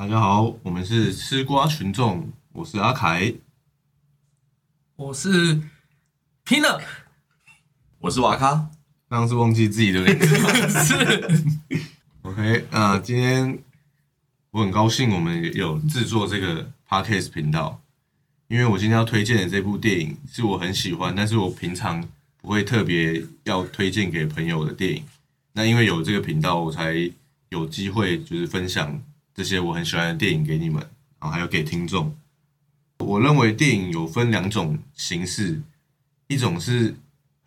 大家好，我们是吃瓜群众，我是阿凯，我是 Pina，我是瓦卡，刚刚是忘记自己的名字。是 OK，那今天我很高兴我们有制作这个 Podcast 频道，因为我今天要推荐的这部电影是我很喜欢，但是我平常不会特别要推荐给朋友的电影。那因为有这个频道，我才有机会就是分享这些我很喜欢的电影给你们，然后还有给听众。我认为电影有分两种形式，一种是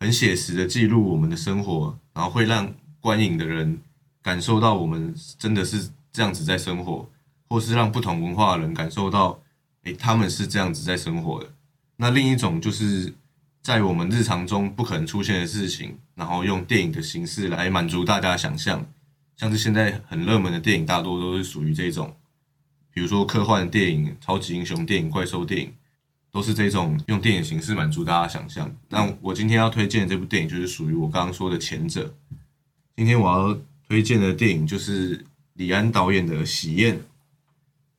很写实的记录我们的生活，然后会让观影的人感受到我们真的是这样子在生活，或是让不同文化的人感受到，诶，他们是这样子在生活的。那另一种就是在我们日常中不可能出现的事情，然后用电影的形式来满足大家想象，像是现在很热门的电影，大多都是属于这种，比如说科幻电影、超级英雄电影、怪兽电影，都是这种用电影形式满足大家想象。那我今天要推荐的这部电影就是属于我刚刚说的前者。今天我要推荐的电影就是李安导演的《喜宴》。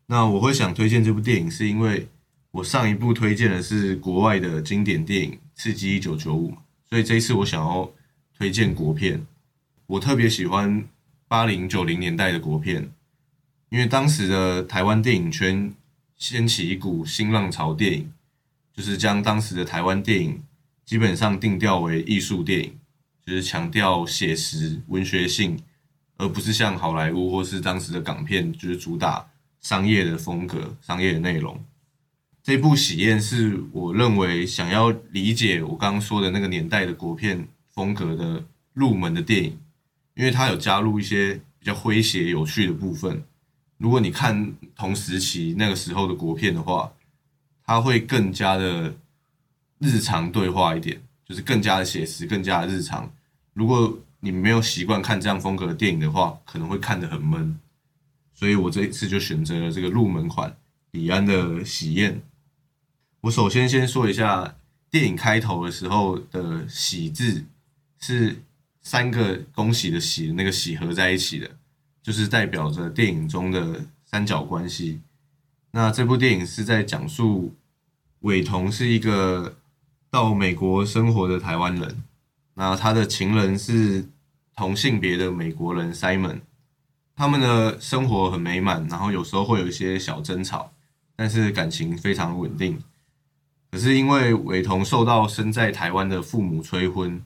那我会想推荐这部电影，是因为我上一部推荐的是国外的经典电影《刺激一九九五》，所以这一次我想要推荐国片。我特别喜欢八零九零年代的国片，因为当时的台湾电影圈掀起一股新浪潮电影，就是将当时的台湾电影基本上定调为艺术电影，就是强调写实文学性，而不是像好莱坞或是当时的港片，就是主打商业的风格、商业的内容。这部《喜宴》是我认为想要理解我刚刚说的那个年代的国片风格的入门的电影，因为它有加入一些比较诙谐有趣的部分。如果你看同时期那个时候的国片的话，它会更加的日常对话一点，就是更加的写实，更加的日常。如果你没有习惯看这样风格的电影的话，可能会看得很闷。所以我这一次就选择了这个入门款李安的《喜宴》。我首先先说一下电影开头的时候的“喜”字是三个恭喜的“喜”那个“喜”合在一起的，就是代表着电影中的三角关系。那这部电影是在讲述伟彤是一个到美国生活的台湾人，那他的情人是同性别的美国人 Simon，他们的生活很美满，然后有时候会有一些小争吵，但是感情非常稳定。可是因为伟彤受到身在台湾的父母催婚，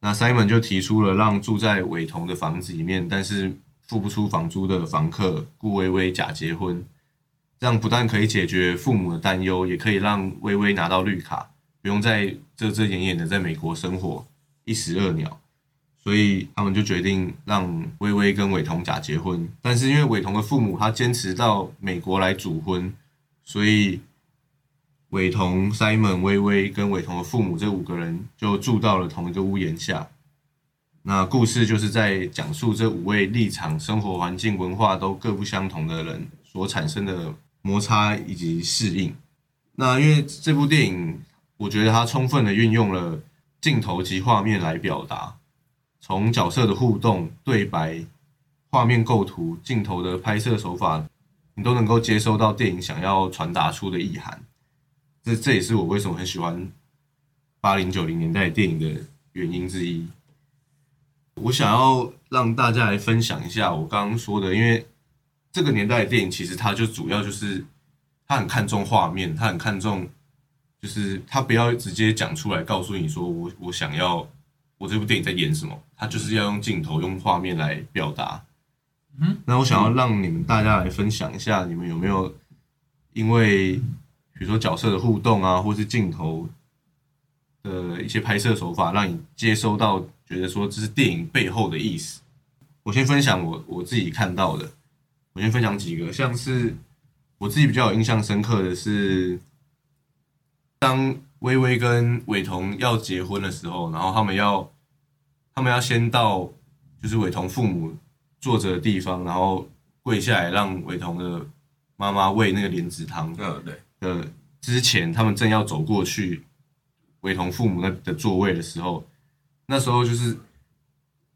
那 Simon 就提出了让住在伟彤的房子里面，但是付不出房租的房客顾微微假结婚，这样不但可以解决父母的担忧，也可以让微微拿到绿卡，不用再遮遮掩掩的在美国生活，一石二鸟。所以他们就决定让微微跟伟彤假结婚，但是因为伟彤的父母他坚持到美国来主婚，所以。伟彤、Simon、微微跟伟彤的父母这五个人就住到了同一个屋檐下。那故事就是在讲述这五位立场、生活环境、文化都各不相同的人所产生的摩擦以及适应。那因为这部电影，我觉得它充分的运用了镜头及画面来表达，从角色的互动、对白、画面构图、镜头的拍摄手法，你都能够接收到电影想要传达出的意涵。这这也是我为什么很喜欢八零九零年代电影的原因之一。我想要让大家来分享一下我刚刚说的，因为这个年代的电影其实它就主要就是它很看重画面，它很看重就是它不要直接讲出来告诉你说我我想要我这部电影在演什么，它就是要用镜头用画面来表达。嗯，那我想要让你们大家来分享一下，你们有没有因为比如说角色的互动啊，或是镜头的一些拍摄手法，让你接收到觉得说这是电影背后的意思。我先分享我我自己看到的，我先分享几个，像是我自己比较有印象深刻的是，当微微跟伟彤要结婚的时候，然后他们要他们要先到就是伟彤父母坐着的地方，然后跪下来让伟彤的妈妈喂那个莲子汤。嗯，对。的之前，他们正要走过去伟同父母那的座位的时候，那时候就是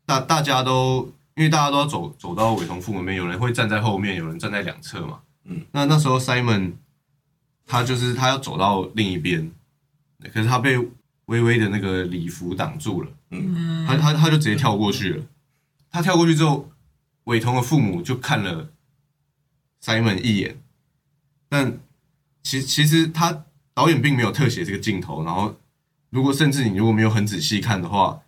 大大家都因为大家都要走走到伟同父母那边，有人会站在后面，有人站在两侧嘛。嗯，那那时候 Simon 他就是他要走到另一边，可是他被微微的那个礼服挡住了，嗯，他他他就直接跳过去了。他跳过去之后，伟同的父母就看了 Simon 一眼，但其其实他导演并没有特写这个镜头，然后如果甚至你如果没有很仔细看的话，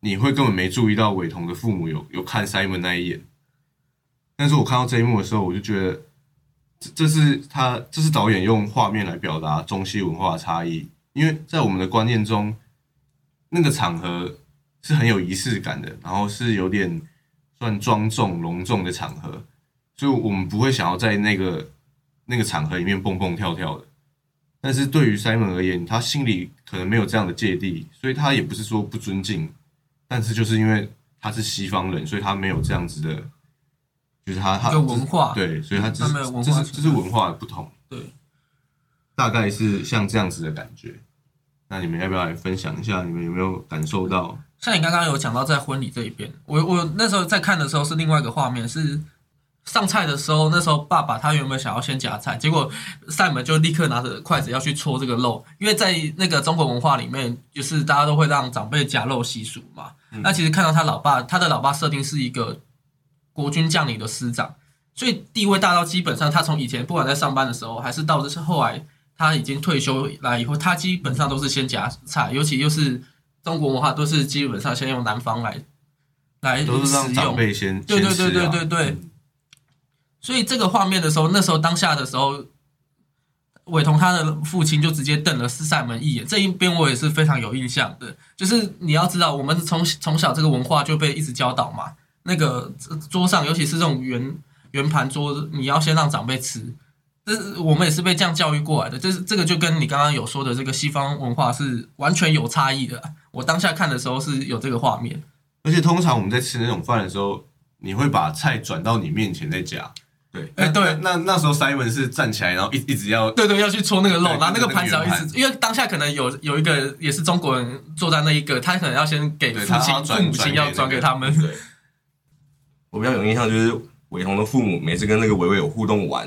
你会根本没注意到伟同的父母有有看 Simon 那一眼。但是我看到这一幕的时候，我就觉得这这是他这是导演用画面来表达中西文化差异，因为在我们的观念中，那个场合是很有仪式感的，然后是有点算庄重隆重的场合，所以我们不会想要在那个那个场合里面蹦蹦跳跳的。但是对于 Simon 而言，他心里可能没有这样的芥蒂，所以他也不是说不尊敬，但是就是因为他是西方人，所以他没有这样子的，就是他他一个文化对，所以他这是这是是文化的不同，对，大概是像这样子的感觉。那你们要不要来分享一下？你们有没有感受到？像你刚刚有讲到在婚礼这一边，我我那时候在看的时候是另外一个画面，是上菜的时候，那时候爸爸他原本想要先夹菜，结果赛门就立刻拿着筷子要去戳这个肉，因为在那个中国文化里面，就是大家都会让长辈夹肉习俗嘛。那其实看到他老爸，他的老爸设定是一个国军将领的师长，所以地位大到基本上他从以前不管在上班的时候，还是到就是后来他已经退休来以后，他基本上都是先夹菜，尤其又是中国文化都是基本上先用南方来来都是让长辈先对对对对对对嗯所以这个画面的时候，那时候当下的时候，伟彤他的父亲就直接瞪了赛门一眼。这一边我也是非常有印象的，就是你要知道，我们从从小这个文化就被一直教导嘛。那个桌上，尤其是这种圆圆盘桌，你要先让长辈吃。这是我们也是被这样教育过来的，就是这个就跟你刚刚有说的这个西方文化是完全有差异的。我当下看的时候是有这个画面，而且通常我们在吃那种饭的时候，你会把菜转到你面前再夹。对，哎对。那那那时候 Simon 是站起来，然后一一直要对对，要去戳那个肉，对然后那个盘子要一直，因为当下可能有有一个也是中国人坐在那一个，他可能要先给父亲，父母亲要转给他们。对，我比较有印象就是伟彤的父母每次跟那个伟伟有互动玩，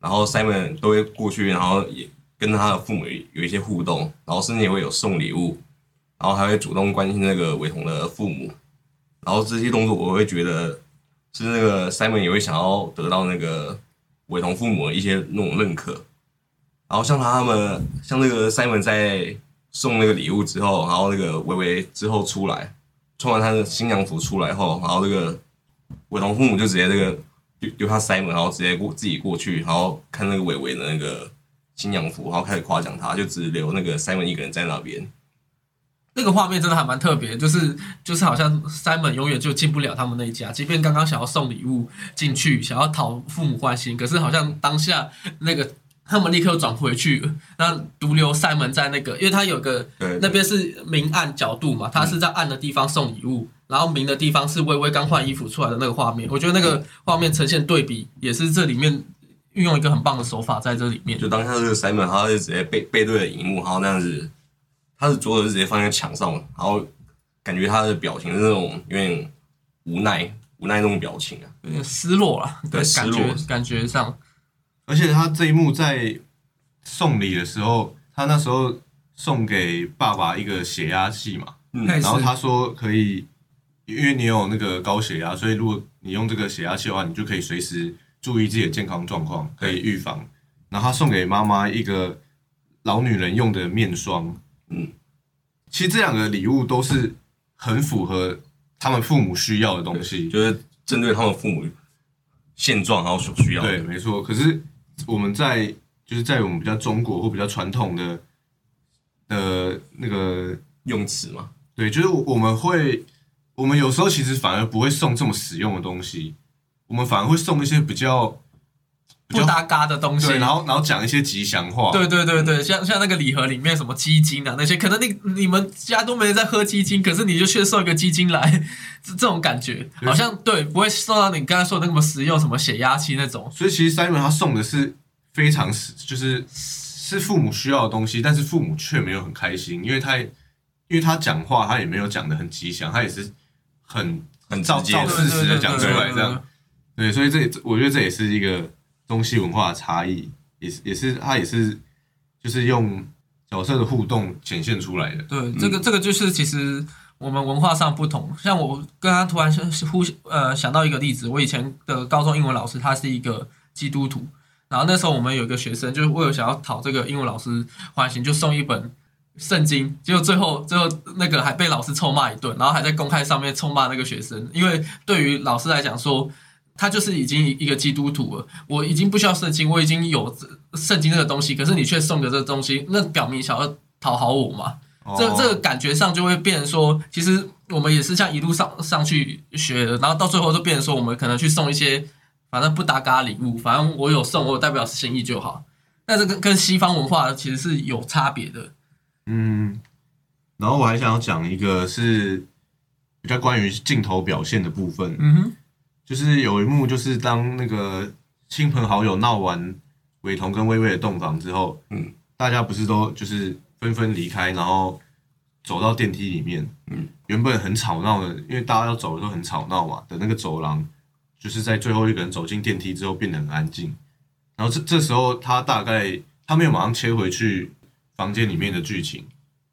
然后 Simon 都会过去，然后也跟他的父母有一些互动，然后甚至也会有送礼物，然后还会主动关心那个伟彤的父母，然后这些动作我会觉得是那个 Simon 也会想要得到那个伟彤父母的一些那种认可，然后像他们像那个 Simon 在送那个礼物之后，然后那个伟伟之后出来。穿完他的新娘服出来后，然后那个伟彤父母就直接这个丢丢他 Simon，，然后直接过自己过去，然后看那个伟伟的那个新娘服，然后开始夸奖他，就只留那个 Simon 一个人在那边。那个画面真的还蛮特别，就是就是好像 Simon 永远就进不了他们那一家，即便刚刚想要送礼物进去，想要讨父母欢心，可是好像当下那个他们立刻转回去了，那独留 Simon 在那个，因为他有个对，那边是明暗角度嘛，他是在暗的地方送礼物，然后明的地方是微微刚换衣服出来的那个画面。我觉得那个画面呈现对比，也是这里面运用一个很棒的手法在这里面。就当下这个塞门，他就直接背背对着荧幕，然后那样子，他的左手是直接放在墙上，然后感觉他的表情是那种有点无奈无奈那种表情啊。有点失落了，对失落。感觉感觉上，而且他这一幕在送礼的时候，他那时候送给爸爸一个血压计嘛，嗯。然后他说可以，因为你有那个高血压，所以如果你用这个血压计的话，你就可以随时注意自己的健康状况，可以预防。然后他送给妈妈一个老女人用的面霜，嗯，其实这两个礼物都是很符合他们父母需要的东西，就是针对他们父母现状，然后所需要的。对，没错。可是我们在就是在我们比较中国或比较传统的的那个，用词嘛，对，就是我们会，我们有时候其实反而不会送这么实用的东西，我们反而会送一些比较不搭嘎的东西。对，然后然后讲一些吉祥话，对对对对，像像那个礼盒里面什么鸡精啊那些，可能你你们家都没人在喝鸡精，可是你就却送一个鸡精来，这这种感觉。好像对，不会送到你刚才说的那么实用，什么血压器那种。所以其实 Simon 他送的是非常实，就是是父母需要的东西，但是父母却没有很开心，因为他因为他讲话他也没有讲的很吉祥，他也是很很照照事实的讲出来，这样。对，所以这这我觉得这也是一个中西文化的差异，也是也是它也是就是用角色的互动显现出来的。对，这个这个就是其实我们文化上不同。像我刚刚突然想呼呃想到一个例子，我以前的高中英文老师他是一个基督徒，然后那时候我们有一个学生就是为了想要讨这个英文老师欢心，就送一本。圣经，结果最后最后那个还被老师臭骂一顿，然后还在公开上面臭骂那个学生，因为对于老师来讲说，他就是已经一个基督徒了，我已经不需要圣经，我已经有圣经这个东西，可是你却送个这个东西，那表明想要讨好我嘛？这哦这个感觉上就会变成说，其实我们也是像一路上上去学的，然后到最后就变成说，我们可能去送一些反正不搭嘎礼物，反正我有送，我有代表心意就好。但这跟跟西方文化其实是有差别的。嗯，然后我还想要讲一个是比较关于镜头表现的部分，嗯哼，就是有一幕就是当那个亲朋好友闹完伟彤跟薇薇的洞房之后，嗯，大家不是都就是纷纷离开，然后走到电梯里面，嗯，原本很吵闹的，因为大家要走的时候很吵闹嘛的那个走廊，就是在最后一个人走进电梯之后变得很安静，然后这这时候他大概他没有马上切回去房间里面的剧情，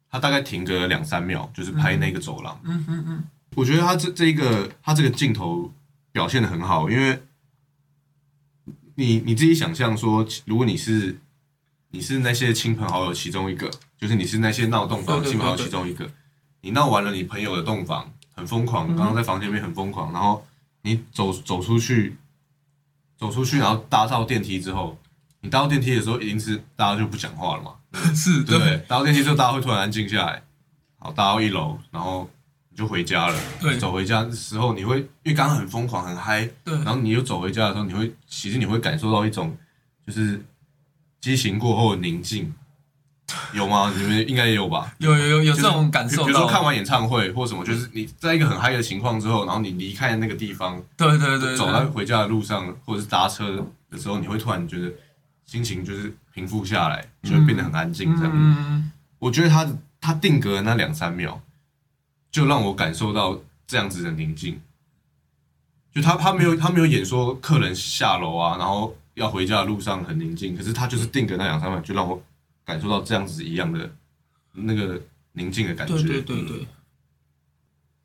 他大概停个两三秒，就是拍那个走廊。嗯嗯嗯，我觉得他这这一个他这个镜头表现的很好，因为你你自己想象说，如果你是你是那些亲朋好友其中一个，就是你是那些闹洞房对对对亲朋好友其中一个，你闹完了你朋友的洞房很疯狂，嗯刚刚在房间里面很疯狂，然后你走走出去，走出去，然后搭到电梯之后，你搭到电梯的时候，已经是大家就不讲话了嘛，是对？搭到电梯之后，大家会突然安静下来，好，搭到一楼，然后你就回家了。对走回家的时候，你会因为刚刚很疯狂很嗨，对然后你又走回家的时候，你会其实你会感受到一种就是激情过后的宁静，有吗？你们应该也有吧？有有有有这种感受比如说，看完演唱会或什么，就是你在一个很嗨的情况之后，然后你离开那个地方，对对对走在，回家的路上或者是搭车的时候，你会突然觉得心情就是平复下来，就会变得很安静这样。嗯，我觉得他他定格的那两三秒，就让我感受到这样子的宁静。就他他没有他没有演说客人下楼啊，然后要回家的路上很宁静，可是他就是定格那两三秒，就让我感受到这样子一样的那个宁静的感觉。对对对对，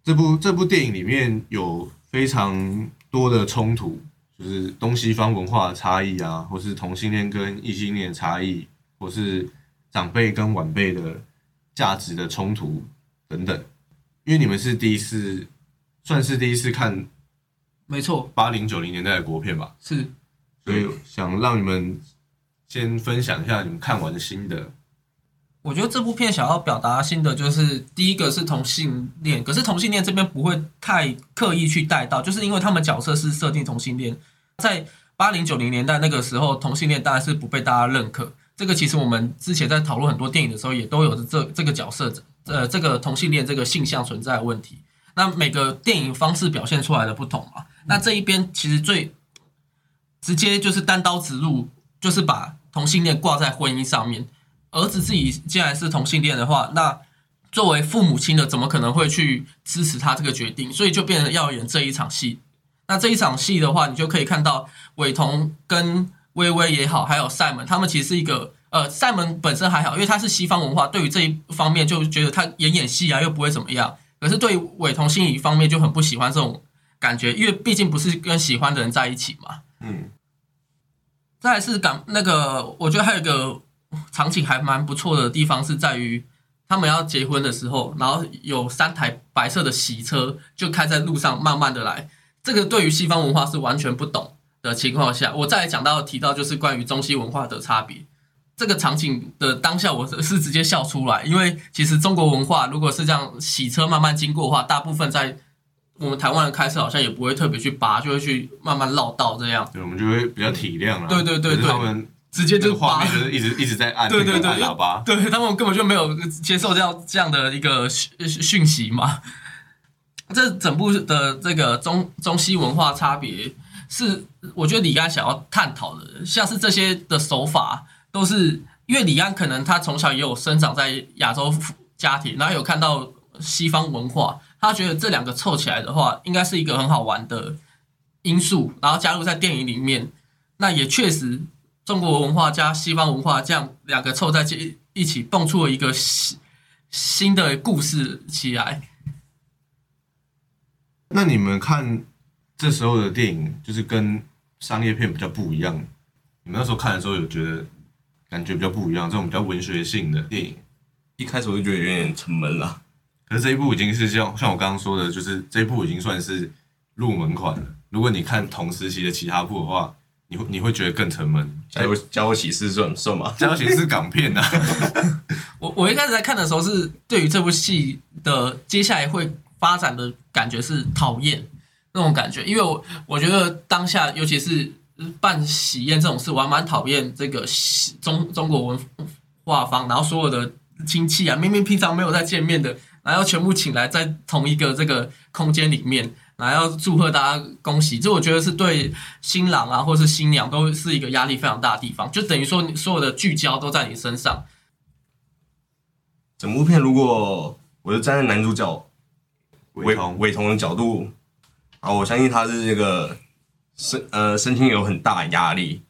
这部这部电影里面有非常多的冲突，就是东西方文化的差异啊，或是同性恋跟异性恋的差异，或是长辈跟晚辈的价值的冲突等等。因为你们是第一次，算是第一次看没错，八零九零年代的国片吧，是所以想让你们先分享一下你们看完的心得。我觉得这部片想要表达新的就是，第一个是同性恋，可是同性恋这边不会太刻意去带到，就是因为他们角色是设定同性恋，在八零九零年代那个时候，同性恋当然是不被大家认可。这个其实我们之前在讨论很多电影的时候，也都有这这个角色，呃，这个同性恋这个性向存在的问题。那每个电影方式表现出来的不同嘛，那这一边其实最直接就是单刀直入，就是把同性恋挂在婚姻上面。儿子自己既然是同性恋的话，那作为父母亲的怎么可能会去支持他这个决定？所以就变成要演这一场戏。那这一场戏的话，你就可以看到伟彤跟微微也好，还有赛门，他们其实是一个呃，赛门本身还好，因为他是西方文化，对于这一方面就觉得他演演戏啊又不会怎么样。可是对于伟同心理方面就很不喜欢这种感觉，因为毕竟不是跟喜欢的人在一起嘛。嗯，再来是感那个，我觉得还有一个场景还蛮不错的地方是在于，他们要结婚的时候，然后有三台白色的洗车就开在路上，慢慢的来。这个对于西方文化是完全不懂的情况下，我再讲到提到就是关于中西文化的差别。这个场景的当下，我是直接笑出来，因为其实中国文化如果是这样洗车慢慢经过的话，大部分在我们台湾人开车好像也不会特别去拔，就会去慢慢绕道这样，对，我们就会比较体谅了。对对对对他们直接就拔面就是一直一直在按对对那个对按喇叭。对他们根本就没有接受这样这样的一个讯讯息嘛。这整部的这个中中西文化差别，是我觉得李安想要探讨的，像是这些的手法，都是因为李安可能他从小也有生长在亚洲家庭，然后有看到西方文化，他觉得这两个凑起来的话，应该是一个很好玩的因素，然后加入在电影里面。那也确实，中国文化加西方文化这样两个凑在一一起，蹦出了一个新新的故事起来。那你们看这时候的电影，就是跟商业片比较不一样。你们那时候看的时候，有觉得感觉比较不一样，这种比较文学性的电影。一开始我就觉得有点沉闷了，可是这一部已经是像像我刚刚说的，就是这一部已经算是入门款了。如果你看同时期的其他部的话，你会你会觉得更沉闷。家有家有喜事算算吗？家有喜事是港片啊，我我一开始在看的时候，是对于这部戏的接下来会发展的感觉是讨厌那种感觉，因为我我觉得当下尤其是办喜宴这种事，我还蛮讨厌这个中中国文化方，然后所有的亲戚啊，明明平常没有在见面的，然后全部请来在同一个这个空间里面，然后要祝贺大家恭喜，这我觉得是对新郎啊或是新娘都是一个压力非常大的地方，就等于说你所有的聚焦都在你身上。整部片如果我就站在男主角伟伟彤伟彤的角度，啊，我相信他是这个身呃身心有很大的压力，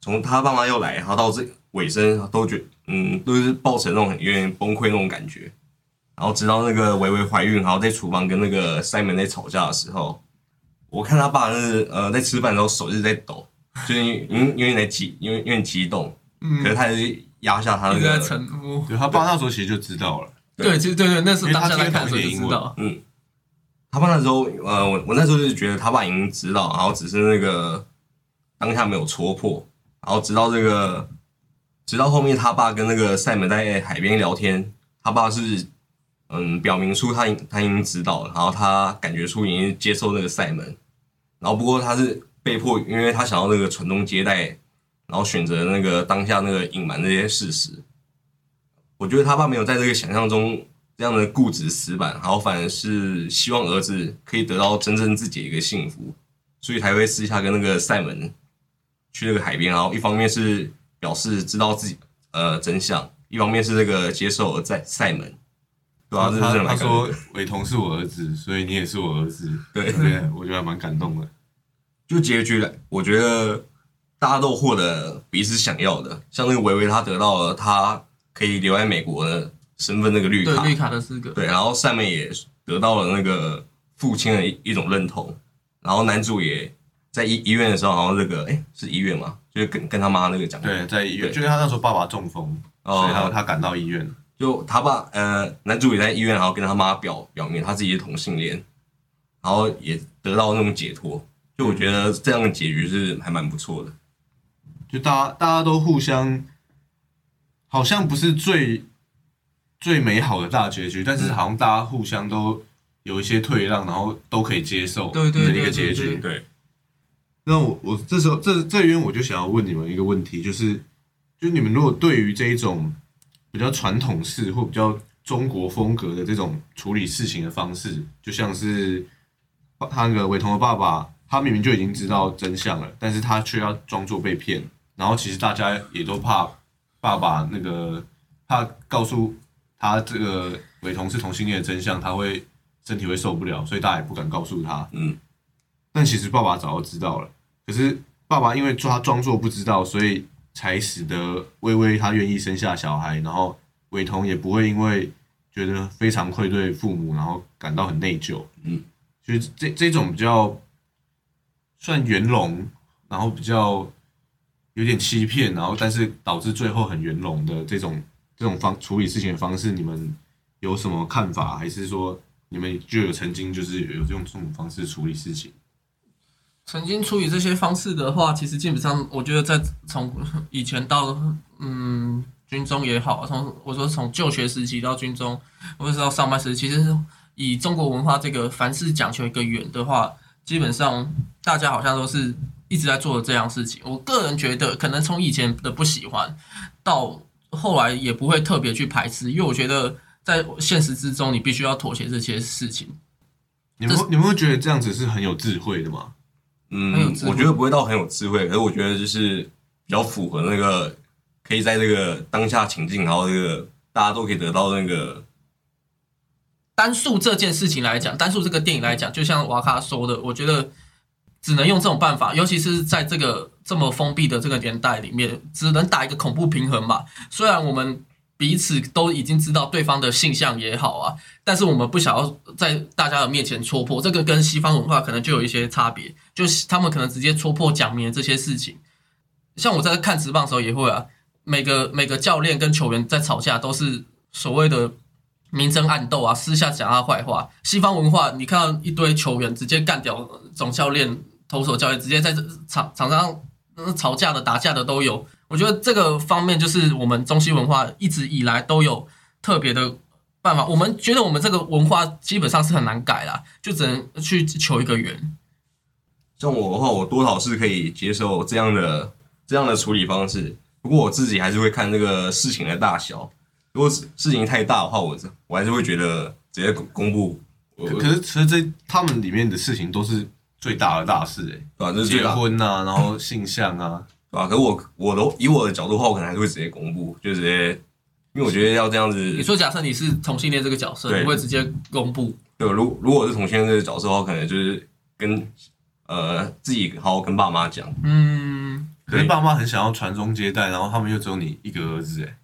从他爸妈要来，然后到这尾声都觉嗯都是抱成那种很有点崩溃那种感觉，然后直到那个维维怀孕，然后在厨房跟那个 Simon 在吵架的时候，我看他爸是呃在吃饭的时候手一直在抖，就是因因因为在激因为有点激动，嗯可是他还是压下他那个沉默。对他爸那时候其实就知道了。对，其实对对，那时候因为他当下在看的时候就知道，嗯，他爸那时候，呃，我我那时候就觉得他爸已经知道，然后只是那个当下没有戳破，然后直到这个，直到后面他爸跟那个赛门在海边聊天，他爸是嗯表明出他他已经知道了，然后他感觉出已经接受那个赛门，然后不过他是被迫，因为他想要那个传宗接代，然后选择那个当下那个隐瞒这些事实。我觉得他爸没有在这个想象中这样的固执死板，然后反而是希望儿子可以得到真正自己的一个幸福，所以才会私下跟那个赛门去那个海边，然后一方面是表示知道自己呃真相，一方面是这个接受在赛门，对啊，这是他真的蛮感他说伟彤是我儿子，所以你也是我儿子。对对，我觉得还蛮感动的。就结局来，我觉得大家都获得彼此想要的，像那个维维他得到了他可以留在美国的身份那个绿卡，对绿卡的资格。对，然后上面也得到了那个父亲的一一种认同，然后男主也在医医院的时候，好像这个哎是医院嘛，就是跟跟他妈那个讲，对，在医院，对。就是他那时候爸爸中风，哦所以他他赶到医院。就他爸呃男主也在医院，然后跟他妈表表明他自己是同性恋，然后也得到那种解脱，就我觉得这样的结局是还蛮不错的。就大家大家都互相，好像不是最最美好的大结局，但是好像大家互相都有一些退让，然后都可以接受对对的一个结局。对，那我我这时候这这边我就想要问你们一个问题，就是就你们如果对于这一种比较传统式或比较中国风格的这种处理事情的方式，就像是他那个伟彤的爸爸，他明明就已经知道真相了，但是他却要装作被骗，然后其实大家也都怕爸爸那个怕告诉他这个伟同是同性恋的真相，他会身体会受不了，所以大家也不敢告诉他。嗯，但其实爸爸早就知道了，可是爸爸因为他装作不知道，所以才使得微微他愿意生下小孩，然后伟同也不会因为觉得非常愧对父母，然后感到很内疚。嗯，就是这这种比较算圆融，然后比较有点欺骗，然后但是导致最后很圆融的这种这种方处理事情的方式，你们有什么看法？还是说你们就有曾经就是有用这种方式处理事情？曾经处理这些方式的话，其实基本上我觉得在从以前到嗯军中也好，从我说从就学时期到军中，或者是到上班时期，其实以中国文化这个凡事讲求一个圆的话，基本上大家好像都是一直在做这样事情。我个人觉得，可能从以前的不喜欢，到后来也不会特别去排斥，因为我觉得在现实之中，你必须要妥协这些事情。你们你们会觉得这样子是很有智慧的吗？嗯很有智，慧我觉得不会到很有智慧，可是我觉得就是比较符合那个可以在这个当下情境，然后这个大家都可以得到那个单数这件事情来讲，单数这个电影来讲，就像瓦卡说的，我觉得只能用这种办法，尤其是在这个这么封闭的这个年代里面，只能打一个恐怖平衡嘛。虽然我们彼此都已经知道对方的性向也好啊，但是我们不想要在大家的面前戳破，这个跟西方文化可能就有一些差别，就是他们可能直接戳破讲明这些事情。像我在看直棒的时候也会啊，每个每个教练跟球员在吵架都是所谓的明争暗斗啊，私下讲他坏话。西方文化，你看到一堆球员直接干掉总教练、投手教练，直接在这场场上吵架的、打架的都有。我觉得这个方面就是我们中西文化一直以来都有特别的办法。我们觉得我们这个文化基本上是很难改啦，就只能去求一个缘。像我的话，我多少是可以接受这样的。这样的处理方式，不过我自己还是会看这个事情的大小。如果事情太大的话，我我还是会觉得直接公布。可是，其实这他们里面的事情都是最大的大事，哎，对吧？就是结婚啊，然后性向啊，对吧？可是我我都以我的角度的话，我可能还是会直接公布，就直接，因为我觉得要这样子。你说，假设你是同性恋这个角色，你会直接公布？对，如如果是同性恋这个角色的话，可能就是跟呃自己好好跟爸妈讲，嗯。可是爸妈很想要传宗接代，然后他们又只有你一个儿子，哎，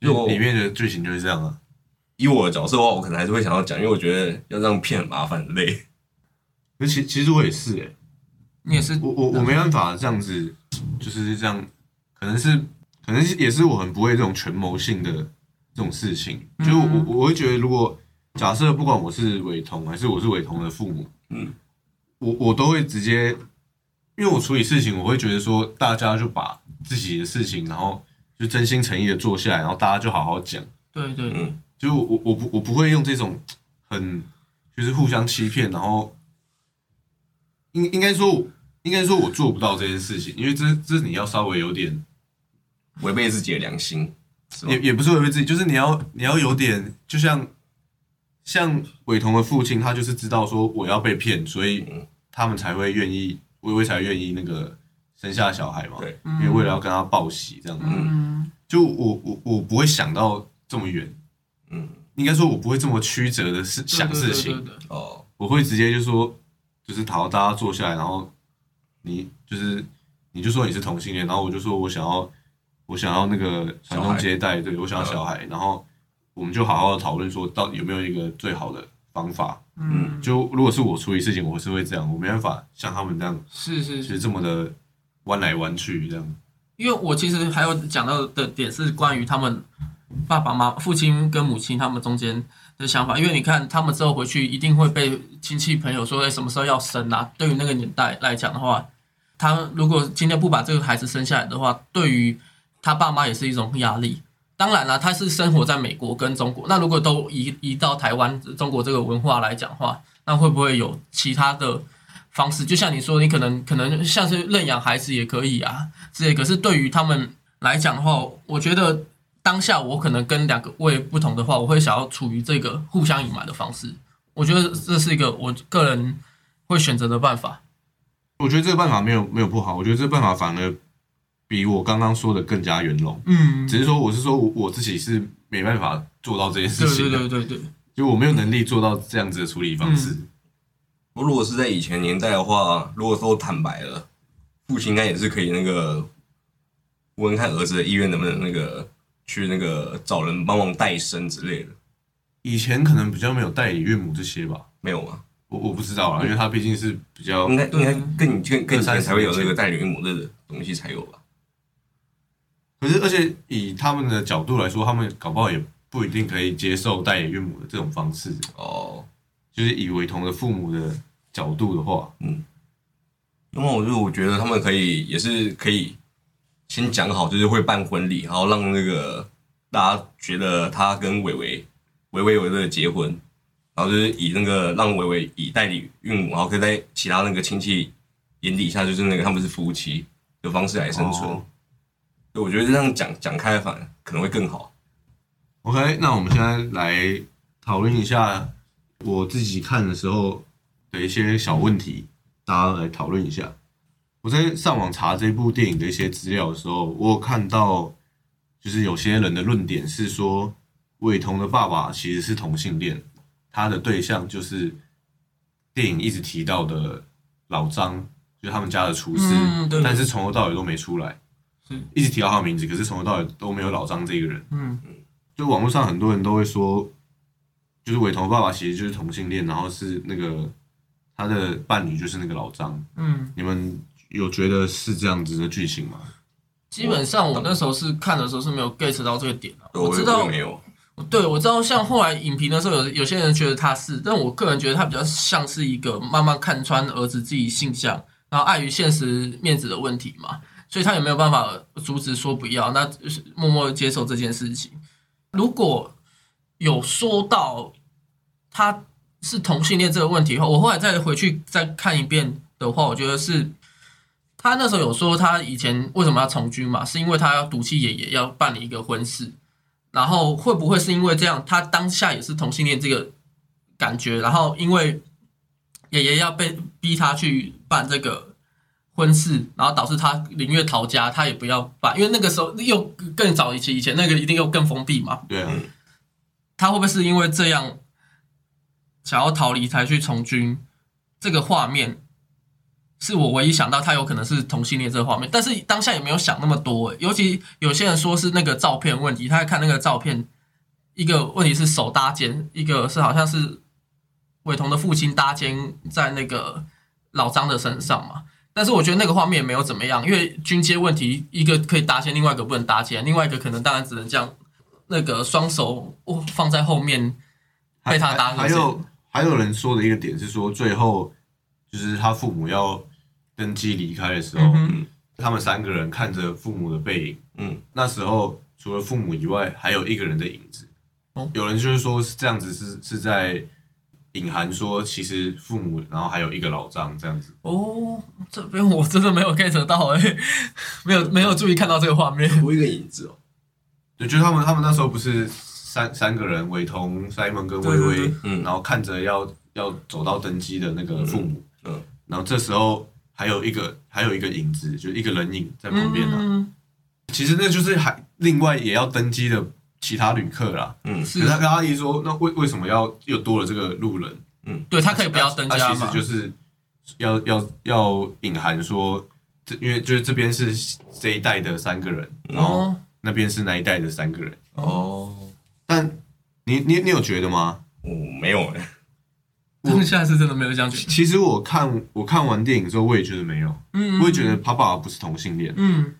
就里面的剧情就是这样啊。以我的角色的话，我可能还是会想要讲，因为我觉得要这样骗很麻烦累。而其其实我也是，哎，你也是，我我我没办法这样子，就是这样，可能是可能是也是我很不会这种权谋性的这种事情。就我我会觉得，如果假设不管我是伟童还是我是伟童的父母，嗯，我我都会直接。因为我处理事情，我会觉得说，大家就把自己的事情，然后就真心诚意的做下来，然后大家就好好讲。对对，嗯，就我我不我不会用这种很就是互相欺骗，然后应应该说应该说我做不到这件事情，因为这这你要稍微有点违背自己的良心，也也不是违背自己，就是你要你要有点，就像像伟彤的父亲，他就是知道说我要被骗，所以他们才会愿意。微微才愿意那个生下小孩嘛？对，因为为了要跟他报喜这样子。嗯，就我我我不会想到这么远。嗯，应该说我不会这么曲折的事想事情。哦，我会直接就说，就是讨大家坐下来，然后你就是你就说你是同性恋，然后我就说我想要我想要那个传宗接代，对我想要小孩，然后我们就好好的讨论说到底有没有一个最好的方法。嗯，就如果是我处理事情，我是会这样，我没办法像他们这样，是是是这么的弯来弯去这样。因为我其实还有讲到的点是关于他们爸爸妈父亲跟母亲他们中间的想法，因为你看他们之后回去一定会被亲戚朋友说，哎，什么时候要生啊？对于那个年代来讲的话，他如果今天不把这个孩子生下来的话，对于他爸妈也是一种压力。当然了，他是生活在美国跟中国。那如果都移移到台湾、中国这个文化来讲的话，那会不会有其他的方式？就像你说，你可能可能像是认养孩子也可以啊，之类。可是对于他们来讲的话，我觉得当下我可能跟两个位不同的话，我会想要处于这个互相隐瞒的方式。我觉得这是一个我个人会选择的办法。我觉得这个办法没有没有不好，我觉得这个办法反而。比我刚刚说的更加圆融，嗯，只是说我是说我我自己是没办法做到这件事情的，对对对对，就我没有能力做到这样子的处理方式。我如果是在以前年代的话，如果说坦白了，父亲应该也是可以那个问看儿子的意愿能不能那个去那个找人帮忙代生之类的。以前可能比较没有代理岳母这些吧？没有吗？我我不知道啊，因为他毕竟是比较应该应该更更更以前才会有那个代理岳母的东西才有吧。可是，而且以他们的角度来说，他们搞不好也不一定可以接受代理岳母的这种方式哦。就是以伟同的父母的角度的话，嗯，那么我就我觉得他们可以也是可以先讲好，就是会办婚礼，然后让那个大家觉得他跟伟伟伟伟伟伟结婚，然后就是以那个让伟伟以代理孕母，然后可以在其他那个亲戚眼底下就是那个他们是夫妻的方式来生存。我觉得这样讲讲开反可能会更好。OK，那我们现在来讨论一下我自己看的时候的一些小问题，大家来讨论一下。我在上网查这部电影的一些资料的时候，我有看到就是有些人的论点是说，伟彤的爸爸其实是同性恋，他的对象就是电影一直提到的老张，就是他们家的厨师，嗯对但是从头到尾都没出来，是一直提到他的名字，可是从头到尾都没有老张这个人。嗯就网络上很多人都会说，就是伟彤的爸爸其实就是同性恋，然后是那个他的伴侣就是那个老张。嗯，你们有觉得是这样子的剧情吗？基本上我那时候是看的时候是没有 get 到这个点啊。我知道没有，对，我知道，像后来影评的时候，有有些人觉得他是，但我个人觉得他比较像是一个慢慢看穿儿子自己性向，然后碍于现实面子的问题嘛，所以他也没有办法阻止说不要，那就是默默地接受这件事情。如果有说到他是同性恋这个问题后，我后来再回去再看一遍的话，我觉得是他那时候有说他以前为什么要从军嘛，是因为他要赌气爷爷要办理一个婚事。然后会不会是因为这样，他当下也是同性恋这个感觉，然后因为爷爷要被逼他去办这个婚事，然后导致他宁愿逃家，他也不要办，因为那个时候又更早以前，以前那个一定又更封闭嘛。对啊，他会不会是因为这样想要逃离才去从军？这个画面是我唯一想到他有可能是同性恋这个画面，但是当下也没有想那么多。尤其有些人说是那个照片问题，他在看那个照片，一个问题是手搭肩，一个是好像是伟彤的父亲搭肩在那个老张的身上嘛。但是我觉得那个画面也没有怎么样，因为军阶问题，一个可以搭肩，另外一个不能搭肩，另外一个可能当然只能这样，那个双手哦放在后面被他搭肩还有还有人说的一个点是说，最后就是他父母要登机离开的时候，嗯他们三个人看着父母的背影，嗯，那时候除了父母以外，还有一个人的影子。哦。有人就是说是这样子是是在隐含说，其实父母然后还有一个老张这样子。哦，这边我真的没有 get 到哎、没有没有注意看到这个画面。多一个影子哦。对，就是他们他们那时候不是三三个人，伟彤、Simon 跟微微对对对，嗯。然后看着要要走到登机的那个父母，然后这时候还有一个还有一个影子，就是一个人影在旁边啊。嗯，其实那就是还另外也要登机的其他旅客啦。嗯是可是他跟阿姨说，那为为什么要又多了这个路人？嗯对他可以不要登他家嘛，其实就是要要要隐含说，这因为就是这边是这一代的三个人，然后哦，那边是那一代的三个人。哦，但你你你有觉得吗？我没有哎，当下是真的没有这样觉得。其实我看我看完电影之后，我也觉得没有，嗯，我也觉得他爸爸不是同性恋，嗯，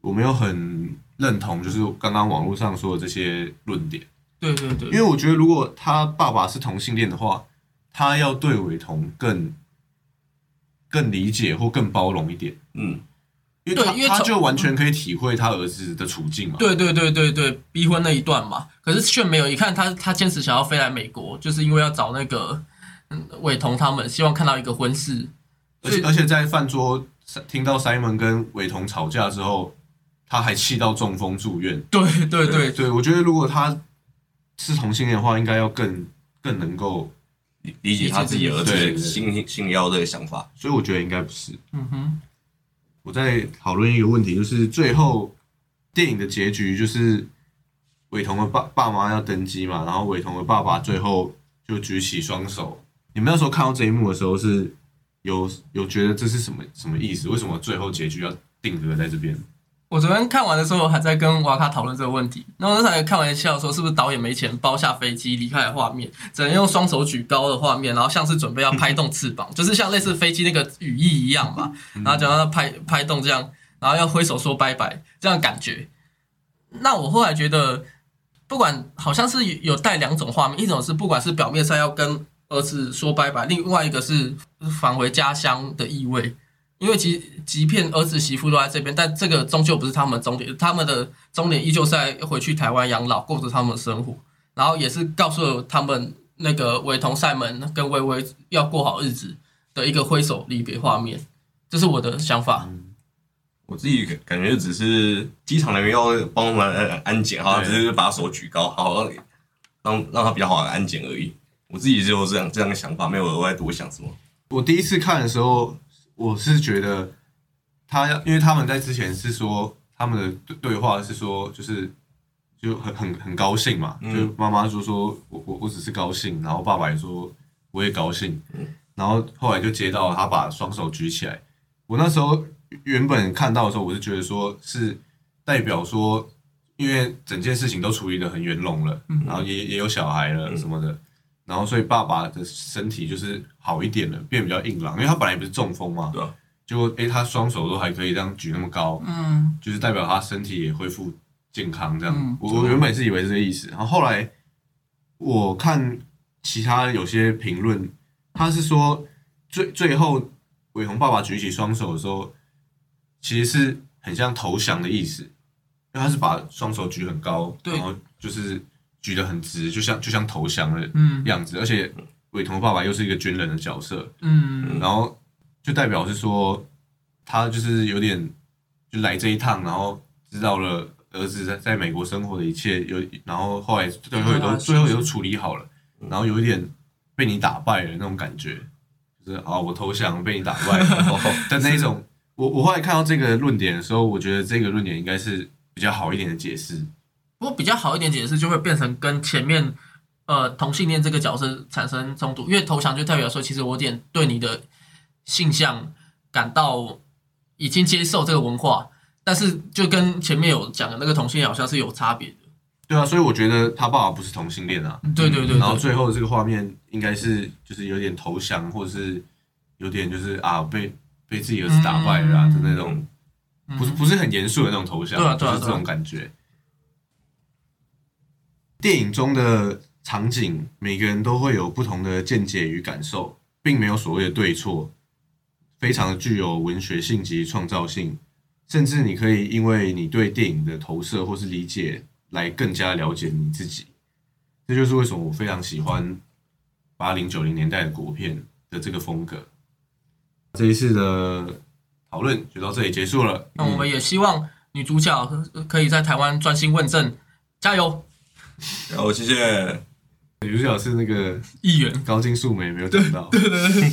我没有很认同，就是刚刚网络上说的这些论点，对对对，因为我觉得如果他爸爸是同性恋的话，他要对伟彤更更理解或更包容一点，嗯，因为他对因为他就完全可以体会他儿子的处境嘛。对对对对对，逼婚那一段嘛，可是却没有。一看他他坚持想要飞来美国，就是因为要找那个嗯伟彤他们，希望看到一个婚事。而且而且在饭桌听到 Simon 跟伟彤吵架之后，他还气到中风住院。对对对，对，我觉得如果他是同性恋的话，应该要更更能够，理理解他自己儿子对对对心心里要这个想法。所以我觉得应该不是。嗯哼，我在讨论一个问题，就是最后电影的结局就是伟彤的爸爸妈要登基嘛，然后伟彤的爸爸最后就举起双手。你们那时候看到这一幕的时候是有有觉得这是什么什么意思？为什么最后结局要定格在这边？我昨天看完的时候还在跟瓦卡讨论这个问题，然后那时候还开玩笑说，是不是导演没钱包下飞机离开的画面，只能用双手举高的画面，然后像是准备要拍动翅膀，就是像类似飞机那个羽翼一样嘛，然后讲到拍拍动这样，然后要挥手说拜拜这样感觉。那我后来觉得，不管好像是有带两种画面，一种是不管是表面上要跟儿子说拜拜，另外一个是返回家乡的意味。因为即即便儿子媳妇都在这边，但这个终究不是他们的终点，他们的终点依旧是在回去台湾养老，过着他们的生活，然后也是告诉了他们那个伟同赛门跟微微要过好日子的一个挥手离别画面，这是我的想法。我自己感感觉只是机场人员要帮忙安检，好像只是把手举高，好让让让他比较好安检而已。我自己只有这样这样的想法，没有额外多想什么。我第一次看的时候，我是觉得他要，因为他们在之前是说他们的对对话是说，就是就很很很高兴嘛，嗯。就妈妈就说我我我只是高兴，然后爸爸也说我也高兴，然后后来就接到他把双手举起来，我那时候原本看到的时候，我是觉得说是代表说，因为整件事情都处理的很圆融了，然后也也有小孩了什么的，然后所以爸爸的身体就是好一点了，变比较硬朗，因为他本来不是中风嘛，对啊。结果诶他双手都还可以这样举那么高，嗯。就是代表他身体也恢复健康这样。嗯。我我原本是以为是这个意思，然后后来我看其他有些评论，他是说最最后伟鸿爸爸举起双手的时候，其实是很像投降的意思，因为他是把双手举很高，对。然后就是举得很直，就像就像投降的嗯。样子，而且伟彤爸爸又是一个军人的角色，嗯。然后就代表是说他就是有点就来这一趟，然后知道了儿子在在美国生活的一切，有然后后来最后也都嗯最后也都处理好了，然后有一点被你打败了那种感觉，就是啊我投降被你打败了的那一种。我我后来看到这个论点的时候，我觉得这个论点应该是比较好一点的解释。不过比较好一点解释，就会变成跟前面呃同性恋这个角色产生冲突，因为投降就代表说，其实我有点对你的性向感到已经接受这个文化，但是就跟前面有讲的那个同性恋好像是有差别的。对啊，所以我觉得他爸爸不是同性恋啊。对对对对，然后最后这个画面应该是就是有点投降，或者是有点就是啊被被自己儿子打败了、啊、的那种，嗯不是不是很严肃的那种投降，对啊对啊就是这种感觉。电影中的场景，每个人都会有不同的见解与感受，并没有所谓的对错，非常具有文学性及创造性，甚至你可以因为你对电影的投射或是理解，来更加了解你自己。这就是为什么我非常喜欢八零九零年代的国片的这个风格。这一次的讨论就到这里结束了。那我们也希望女主角可以在台湾专心问政，加油！然后谢谢。女主角是那个议员。高金素梅，没有等到。对对对，